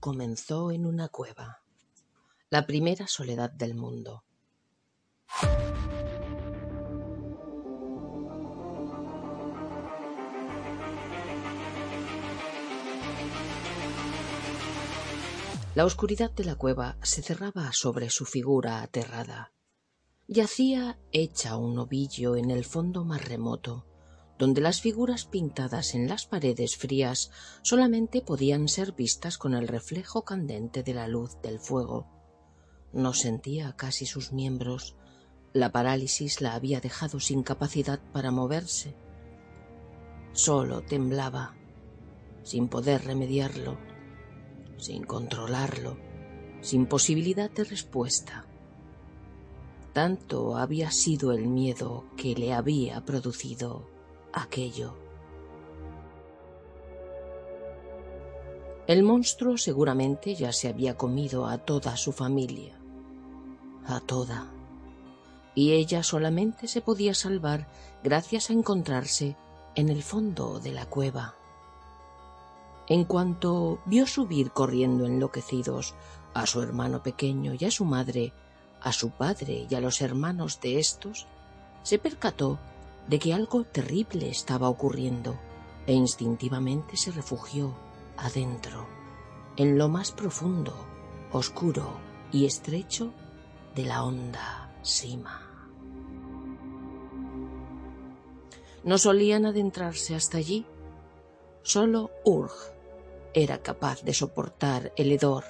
Comenzó en una cueva, la primera soledad del mundo. La oscuridad de la cueva se cerraba sobre su figura aterrada. Yacía hecha un ovillo en el fondo más remoto, donde las figuras pintadas en las paredes frías solamente podían ser vistas con el reflejo candente de la luz del fuego. No sentía casi sus miembros. La parálisis la había dejado sin capacidad para moverse. Solo temblaba, sin poder remediarlo, sin controlarlo, sin posibilidad de respuesta. Tanto había sido el miedo que le había producido aquello. El monstruo seguramente ya se había comido a toda su familia, a toda, y ella solamente se podía salvar gracias a encontrarse en el fondo de la cueva. En cuanto vio subir corriendo enloquecidos a su hermano pequeño y a su madre, a su padre y a los hermanos de estos, se percató de que algo terrible estaba ocurriendo e instintivamente se refugió adentro, en lo más profundo, oscuro y estrecho de la honda cima. No solían adentrarse hasta allí. Solo Urg era capaz de soportar el hedor.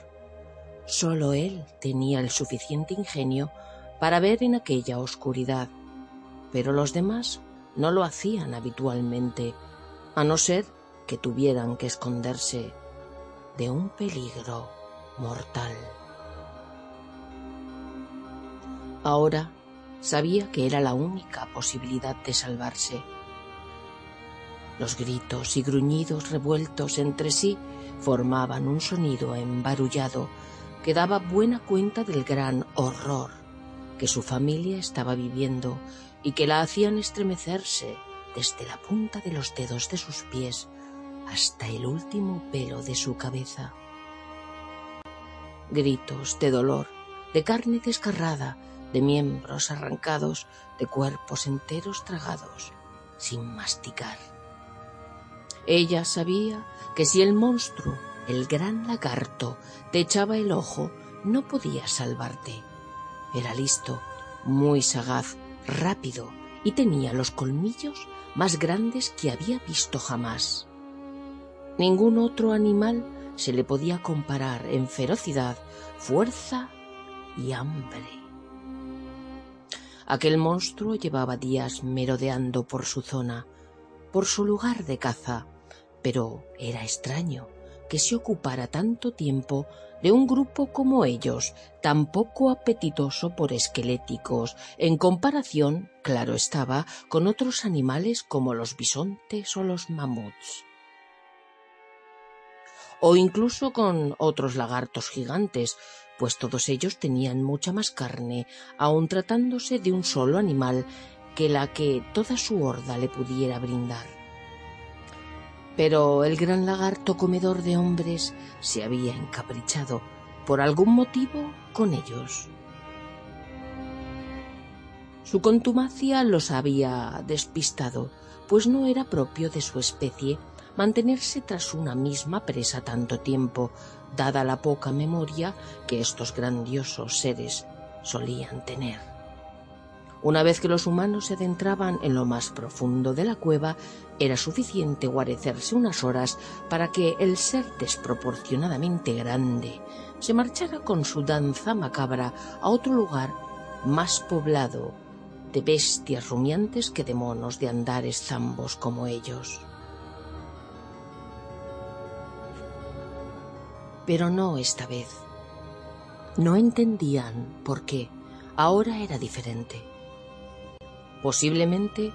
Solo él tenía el suficiente ingenio para ver en aquella oscuridad, pero los demás no lo hacían habitualmente, a no ser que tuvieran que esconderse de un peligro mortal. Ahora sabía que era la única posibilidad de salvarse. Los gritos y gruñidos revueltos entre sí formaban un sonido embarullado que daba buena cuenta del gran horror que su familia estaba viviendo y que la hacían estremecerse desde la punta de los dedos de sus pies hasta el último pelo de su cabeza. Gritos de dolor, de carne desgarrada, de miembros arrancados, de cuerpos enteros tragados, sin masticar. Ella sabía que si el monstruo, el gran lagarto, te echaba el ojo, no podía salvarte. Era listo, muy sagaz, rápido y tenía los colmillos más grandes que había visto jamás. Ningún otro animal se le podía comparar en ferocidad, fuerza y hambre. Aquel monstruo llevaba días merodeando por su zona, por su lugar de caza, pero era extraño que se ocupara tanto tiempo de un grupo como ellos, tan poco apetitoso por esqueléticos, en comparación, claro estaba, con otros animales como los bisontes o los mamuts. O incluso con otros lagartos gigantes, pues todos ellos tenían mucha más carne, aun tratándose de un solo animal, que la que toda su horda le pudiera brindar. Pero el gran lagarto comedor de hombres se había encaprichado, por algún motivo, con ellos. Su contumacia los había despistado, pues no era propio de su especie mantenerse tras una misma presa tanto tiempo, dada la poca memoria que estos grandiosos seres solían tener. Una vez que los humanos se adentraban en lo más profundo de la cueva, era suficiente guarecerse unas horas para que el ser desproporcionadamente grande se marchara con su danza macabra a otro lugar más poblado de bestias rumiantes que de monos de andares zambos como ellos. Pero no esta vez. No entendían por qué. Ahora era diferente. Posiblemente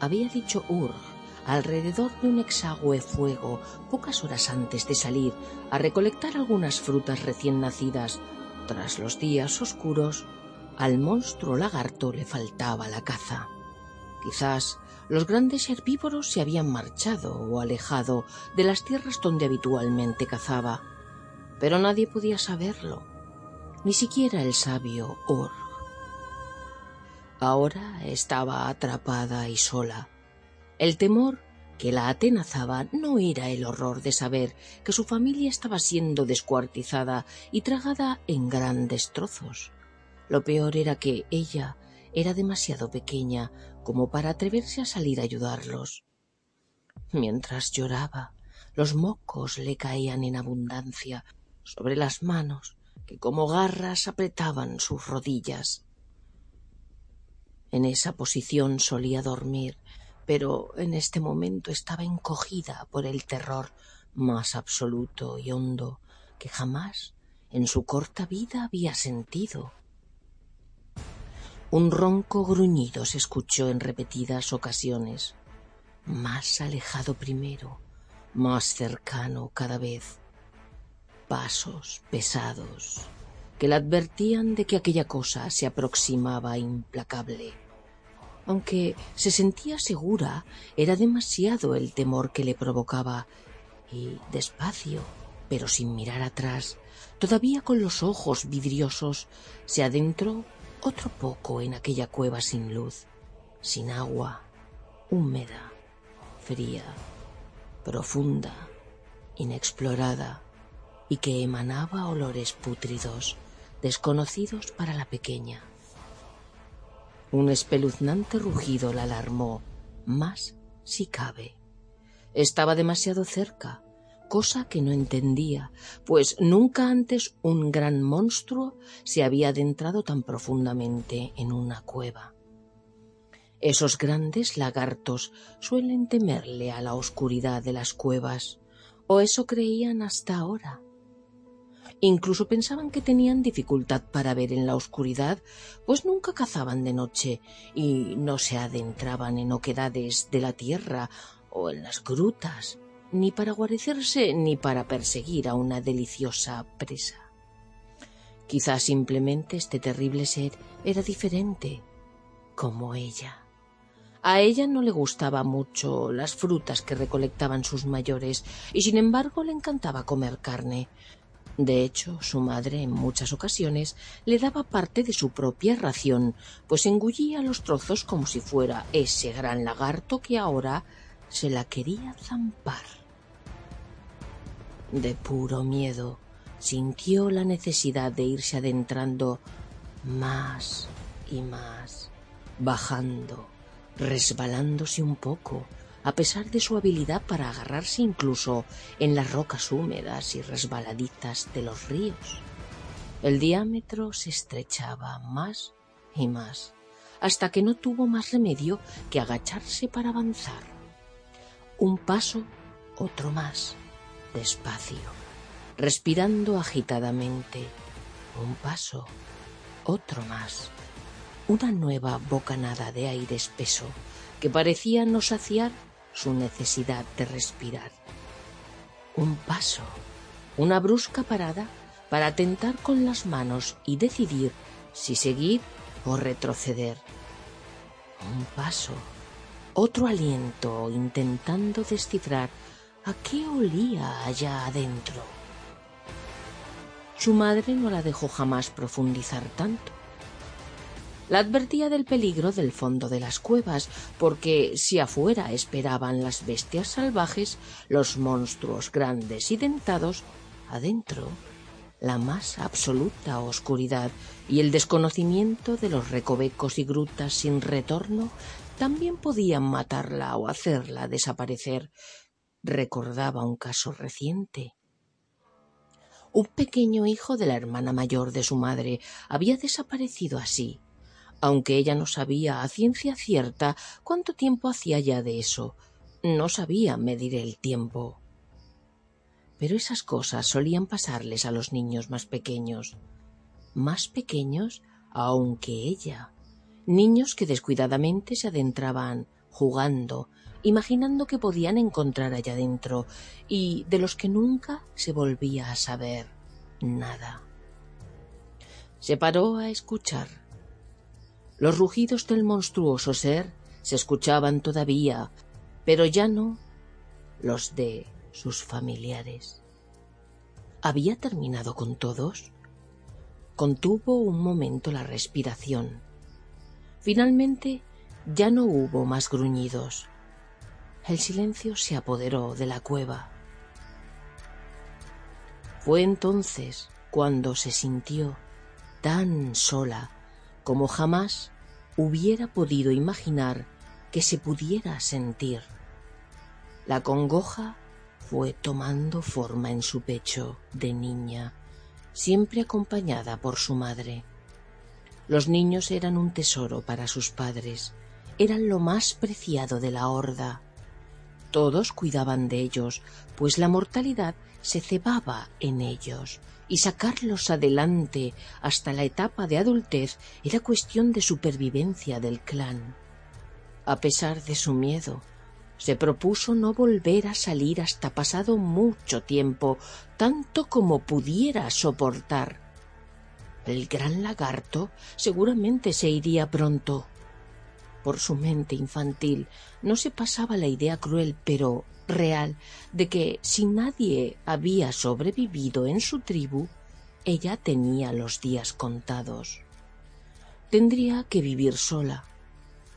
había dicho Urg alrededor de un exagüe fuego pocas horas antes de salir a recolectar algunas frutas recién nacidas. Tras los días oscuros, al monstruo lagarto le faltaba la caza. Quizás los grandes herbívoros se habían marchado o alejado de las tierras donde habitualmente cazaba. pero nadie podía saberlo, ni siquiera el sabio Or. Ahora estaba atrapada y sola. El temor que la atenazaba no era el horror de saber que su familia estaba siendo descuartizada y tragada en grandes trozos. Lo peor era que ella era demasiado pequeña como para atreverse a salir a ayudarlos. Mientras lloraba, los mocos le caían en abundancia sobre las manos que como garras apretaban sus rodillas. En esa posición solía dormir, pero en este momento estaba encogida por el terror más absoluto y hondo que jamás en su corta vida había sentido. Un ronco gruñido se escuchó en repetidas ocasiones, más alejado primero, más cercano cada vez pasos pesados que le advertían de que aquella cosa se aproximaba implacable. Aunque se sentía segura, era demasiado el temor que le provocaba, y despacio, pero sin mirar atrás, todavía con los ojos vidriosos, se adentró otro poco en aquella cueva sin luz, sin agua, húmeda, fría, profunda, inexplorada, y que emanaba olores pútridos, desconocidos para la pequeña. Un espeluznante rugido la alarmó, más si cabe. Estaba demasiado cerca, cosa que no entendía, pues nunca antes un gran monstruo se había adentrado tan profundamente en una cueva. Esos grandes lagartos suelen temerle a la oscuridad de las cuevas, o eso creían hasta ahora. Incluso pensaban que tenían dificultad para ver en la oscuridad, pues nunca cazaban de noche y no se adentraban en oquedades de la tierra o en las grutas, ni para guarecerse ni para perseguir a una deliciosa presa. Quizá simplemente este terrible ser era diferente, como ella. A ella no le gustaba mucho las frutas que recolectaban sus mayores y sin embargo le encantaba comer carne, de hecho, su madre en muchas ocasiones le daba parte de su propia ración, pues engullía los trozos como si fuera ese gran lagarto que ahora se la quería zampar. De puro miedo, sintió la necesidad de irse adentrando más y más, bajando, resbalándose un poco, a pesar de su habilidad para agarrarse incluso en las rocas húmedas y resbaladizas de los ríos. El diámetro se estrechaba más y más, hasta que no tuvo más remedio que agacharse para avanzar. Un paso, otro más, despacio, respirando agitadamente. Un paso, otro más. Una nueva bocanada de aire espeso que parecía no saciar su necesidad de respirar. Un paso, una brusca parada para tentar con las manos y decidir si seguir o retroceder. Un paso, otro aliento intentando descifrar a qué olía allá adentro. Su madre no la dejó jamás profundizar tanto la advertía del peligro del fondo de las cuevas, porque si afuera esperaban las bestias salvajes, los monstruos grandes y dentados, adentro la más absoluta oscuridad y el desconocimiento de los recovecos y grutas sin retorno también podían matarla o hacerla desaparecer. Recordaba un caso reciente. Un pequeño hijo de la hermana mayor de su madre había desaparecido así, aunque ella no sabía a ciencia cierta cuánto tiempo hacía ya de eso. No sabía medir el tiempo. Pero esas cosas solían pasarles a los niños más pequeños. Más pequeños aún que ella. Niños que descuidadamente se adentraban jugando, imaginando que podían encontrar allá dentro, y de los que nunca se volvía a saber nada. Se paró a escuchar los rugidos del monstruoso ser se escuchaban todavía, pero ya no los de sus familiares. ¿Había terminado con todos? Contuvo un momento la respiración. Finalmente ya no hubo más gruñidos. El silencio se apoderó de la cueva. Fue entonces cuando se sintió tan sola como jamás hubiera podido imaginar que se pudiera sentir. La congoja fue tomando forma en su pecho de niña, siempre acompañada por su madre. Los niños eran un tesoro para sus padres, eran lo más preciado de la horda. Todos cuidaban de ellos, pues la mortalidad se cebaba en ellos, y sacarlos adelante hasta la etapa de adultez era cuestión de supervivencia del clan. A pesar de su miedo, se propuso no volver a salir hasta pasado mucho tiempo, tanto como pudiera soportar. El gran lagarto seguramente se iría pronto. Por su mente infantil. No se pasaba la idea cruel, pero real, de que si nadie había sobrevivido en su tribu, ella tenía los días contados. Tendría que vivir sola,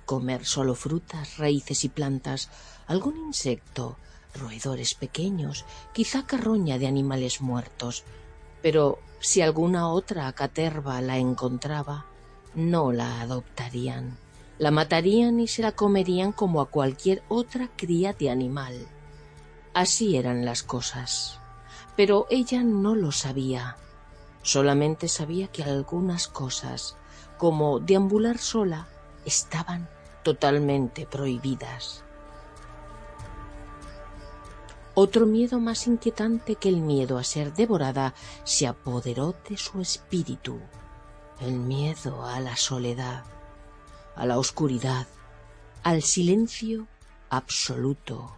comer solo frutas, raíces y plantas, algún insecto, roedores pequeños, quizá carroña de animales muertos, pero si alguna otra caterva la encontraba, no la adoptarían, la matarían y se la comerían como a cualquier otra cría de animal. Así eran las cosas. Pero ella no lo sabía. Solamente sabía que algunas cosas, como deambular sola, estaban totalmente prohibidas. Otro miedo más inquietante que el miedo a ser devorada se apoderó de su espíritu, el miedo a la soledad, a la oscuridad, al silencio absoluto.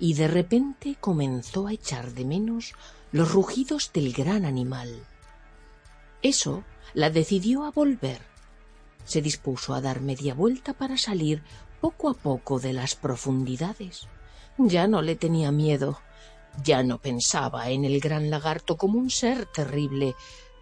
Y de repente comenzó a echar de menos los rugidos del gran animal. Eso la decidió a volver se dispuso a dar media vuelta para salir poco a poco de las profundidades. Ya no le tenía miedo, ya no pensaba en el gran lagarto como un ser terrible.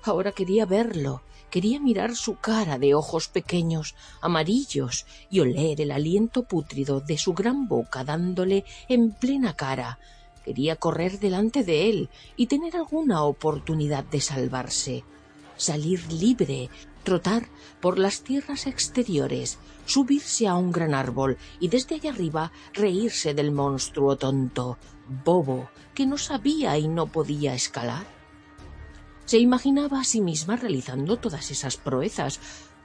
Ahora quería verlo, quería mirar su cara de ojos pequeños, amarillos, y oler el aliento pútrido de su gran boca dándole en plena cara. Quería correr delante de él y tener alguna oportunidad de salvarse, salir libre, trotar por las tierras exteriores, subirse a un gran árbol y desde allá arriba reírse del monstruo tonto, bobo, que no sabía y no podía escalar. Se imaginaba a sí misma realizando todas esas proezas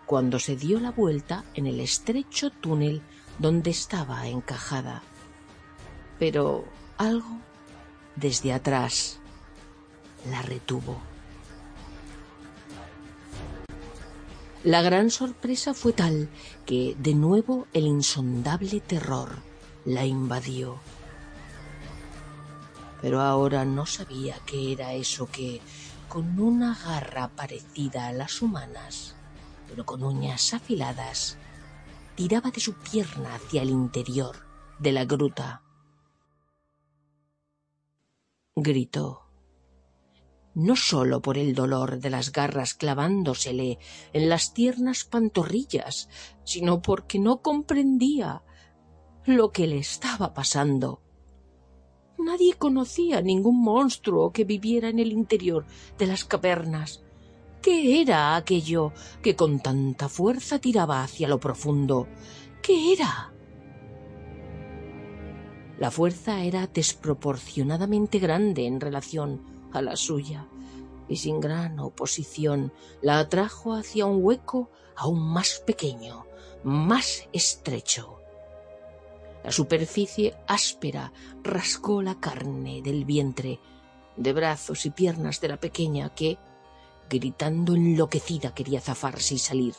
cuando se dio la vuelta en el estrecho túnel donde estaba encajada. Pero algo desde atrás la retuvo. La gran sorpresa fue tal que de nuevo el insondable terror la invadió. Pero ahora no sabía qué era eso que, con una garra parecida a las humanas, pero con uñas afiladas, tiraba de su pierna hacia el interior de la gruta. Gritó no sólo por el dolor de las garras clavándosele en las tiernas pantorrillas, sino porque no comprendía lo que le estaba pasando. Nadie conocía ningún monstruo que viviera en el interior de las cavernas. ¿Qué era aquello que con tanta fuerza tiraba hacia lo profundo? ¿Qué era? La fuerza era desproporcionadamente grande en relación a la suya, y sin gran oposición la atrajo hacia un hueco aún más pequeño, más estrecho. La superficie áspera rascó la carne del vientre, de brazos y piernas de la pequeña que, gritando enloquecida, quería zafarse y salir.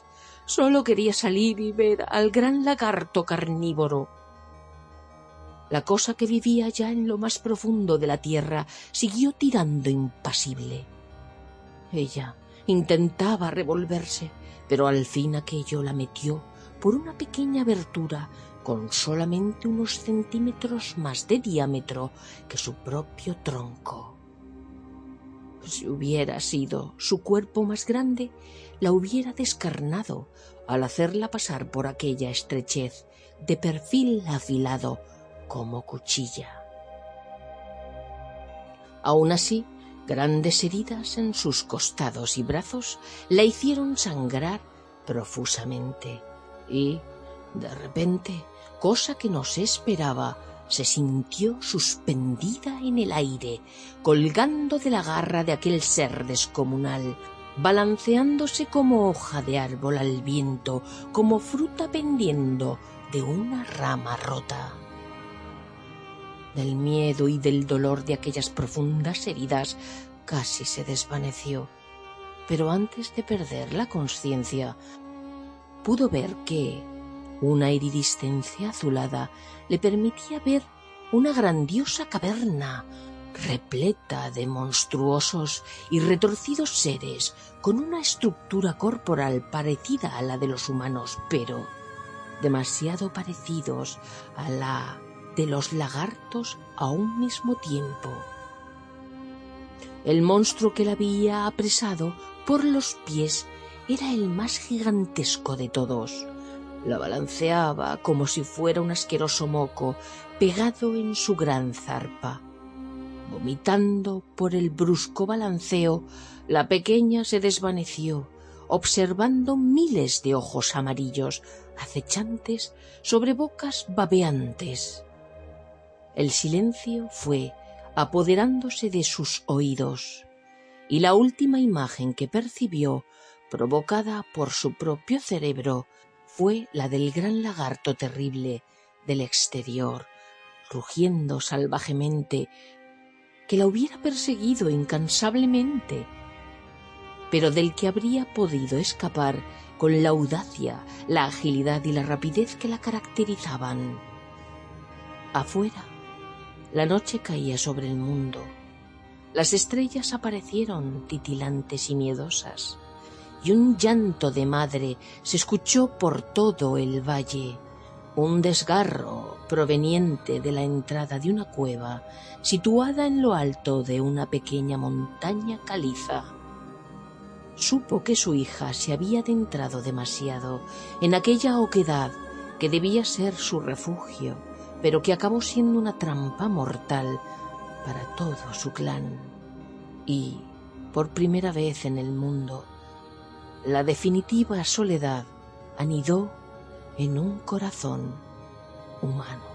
Solo quería salir y ver al gran lagarto carnívoro la cosa que vivía ya en lo más profundo de la tierra siguió tirando impasible. Ella intentaba revolverse, pero al fin aquello la metió por una pequeña abertura con solamente unos centímetros más de diámetro que su propio tronco. Si hubiera sido su cuerpo más grande, la hubiera descarnado al hacerla pasar por aquella estrechez de perfil afilado como cuchilla. Aún así, grandes heridas en sus costados y brazos la hicieron sangrar profusamente y, de repente, cosa que no se esperaba, se sintió suspendida en el aire, colgando de la garra de aquel ser descomunal, balanceándose como hoja de árbol al viento, como fruta pendiendo de una rama rota. Del miedo y del dolor de aquellas profundas heridas casi se desvaneció, pero antes de perder la conciencia, pudo ver que una iridiscencia azulada le permitía ver una grandiosa caverna repleta de monstruosos y retorcidos seres con una estructura corporal parecida a la de los humanos, pero demasiado parecidos a la de los lagartos a un mismo tiempo. El monstruo que la había apresado por los pies era el más gigantesco de todos. La balanceaba como si fuera un asqueroso moco pegado en su gran zarpa. Vomitando por el brusco balanceo, la pequeña se desvaneció, observando miles de ojos amarillos acechantes sobre bocas babeantes. El silencio fue apoderándose de sus oídos, y la última imagen que percibió, provocada por su propio cerebro, fue la del gran lagarto terrible del exterior, rugiendo salvajemente, que la hubiera perseguido incansablemente, pero del que habría podido escapar con la audacia, la agilidad y la rapidez que la caracterizaban. Afuera, la noche caía sobre el mundo. Las estrellas aparecieron titilantes y miedosas y un llanto de madre se escuchó por todo el valle, un desgarro proveniente de la entrada de una cueva situada en lo alto de una pequeña montaña caliza. Supo que su hija se había adentrado demasiado en aquella oquedad que debía ser su refugio, pero que acabó siendo una trampa mortal para todo su clan. Y, por primera vez en el mundo, la definitiva soledad anidó en un corazón humano.